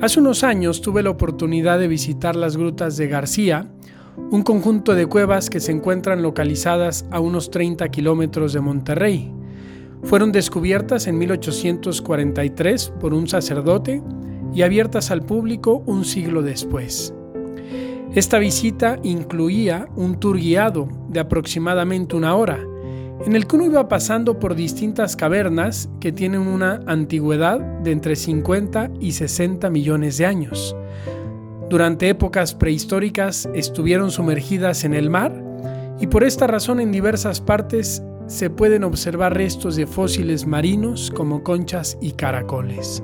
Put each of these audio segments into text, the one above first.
Hace unos años tuve la oportunidad de visitar las grutas de García, un conjunto de cuevas que se encuentran localizadas a unos 30 kilómetros de Monterrey. Fueron descubiertas en 1843 por un sacerdote y abiertas al público un siglo después. Esta visita incluía un tour guiado de aproximadamente una hora, en el que uno iba pasando por distintas cavernas que tienen una antigüedad de entre 50 y 60 millones de años. Durante épocas prehistóricas estuvieron sumergidas en el mar y por esta razón en diversas partes se pueden observar restos de fósiles marinos como conchas y caracoles.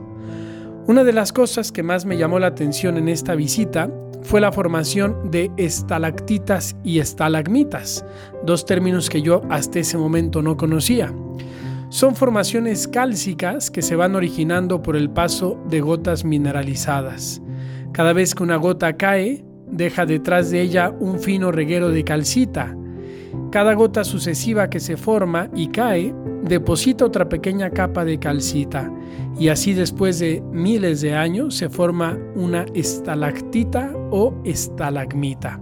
Una de las cosas que más me llamó la atención en esta visita fue la formación de estalactitas y estalagmitas, dos términos que yo hasta ese momento no conocía. Son formaciones cálcicas que se van originando por el paso de gotas mineralizadas. Cada vez que una gota cae, deja detrás de ella un fino reguero de calcita. Cada gota sucesiva que se forma y cae deposita otra pequeña capa de calcita y así después de miles de años se forma una estalactita o estalagmita.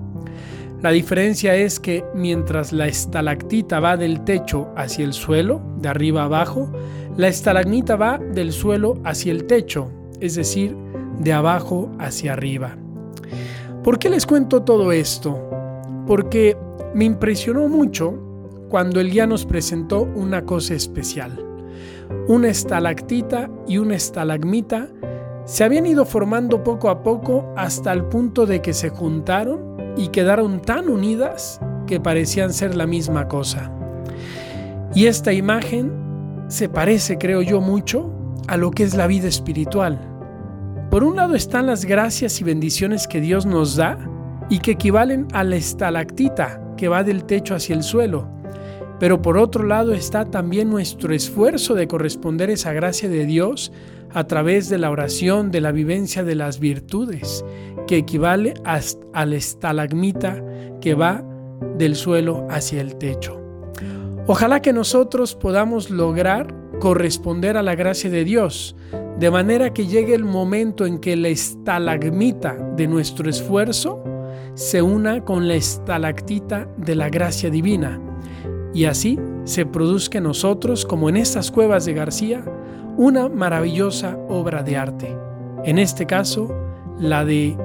La diferencia es que mientras la estalactita va del techo hacia el suelo, de arriba abajo, la estalagmita va del suelo hacia el techo, es decir, de abajo hacia arriba. ¿Por qué les cuento todo esto? Porque me impresionó mucho cuando el guía nos presentó una cosa especial. Una estalactita y una estalagmita se habían ido formando poco a poco hasta el punto de que se juntaron y quedaron tan unidas que parecían ser la misma cosa. Y esta imagen se parece, creo yo, mucho a lo que es la vida espiritual. Por un lado están las gracias y bendiciones que Dios nos da y que equivalen a la estalactita que va del techo hacia el suelo pero por otro lado está también nuestro esfuerzo de corresponder esa gracia de Dios a través de la oración, de la vivencia de las virtudes, que equivale a, la estalagmita que va del suelo hacia el techo. Ojalá que nosotros podamos lograr corresponder a la gracia de Dios, de manera que llegue el momento en que la estalagmita de nuestro esfuerzo se una con la estalactita de la gracia divina y así se produzca en nosotros, como en estas cuevas de García, una maravillosa obra de arte, en este caso la de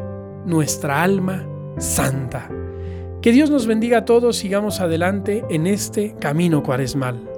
nuestra alma santa. Que Dios nos bendiga a todos, sigamos adelante en este camino cuaresmal.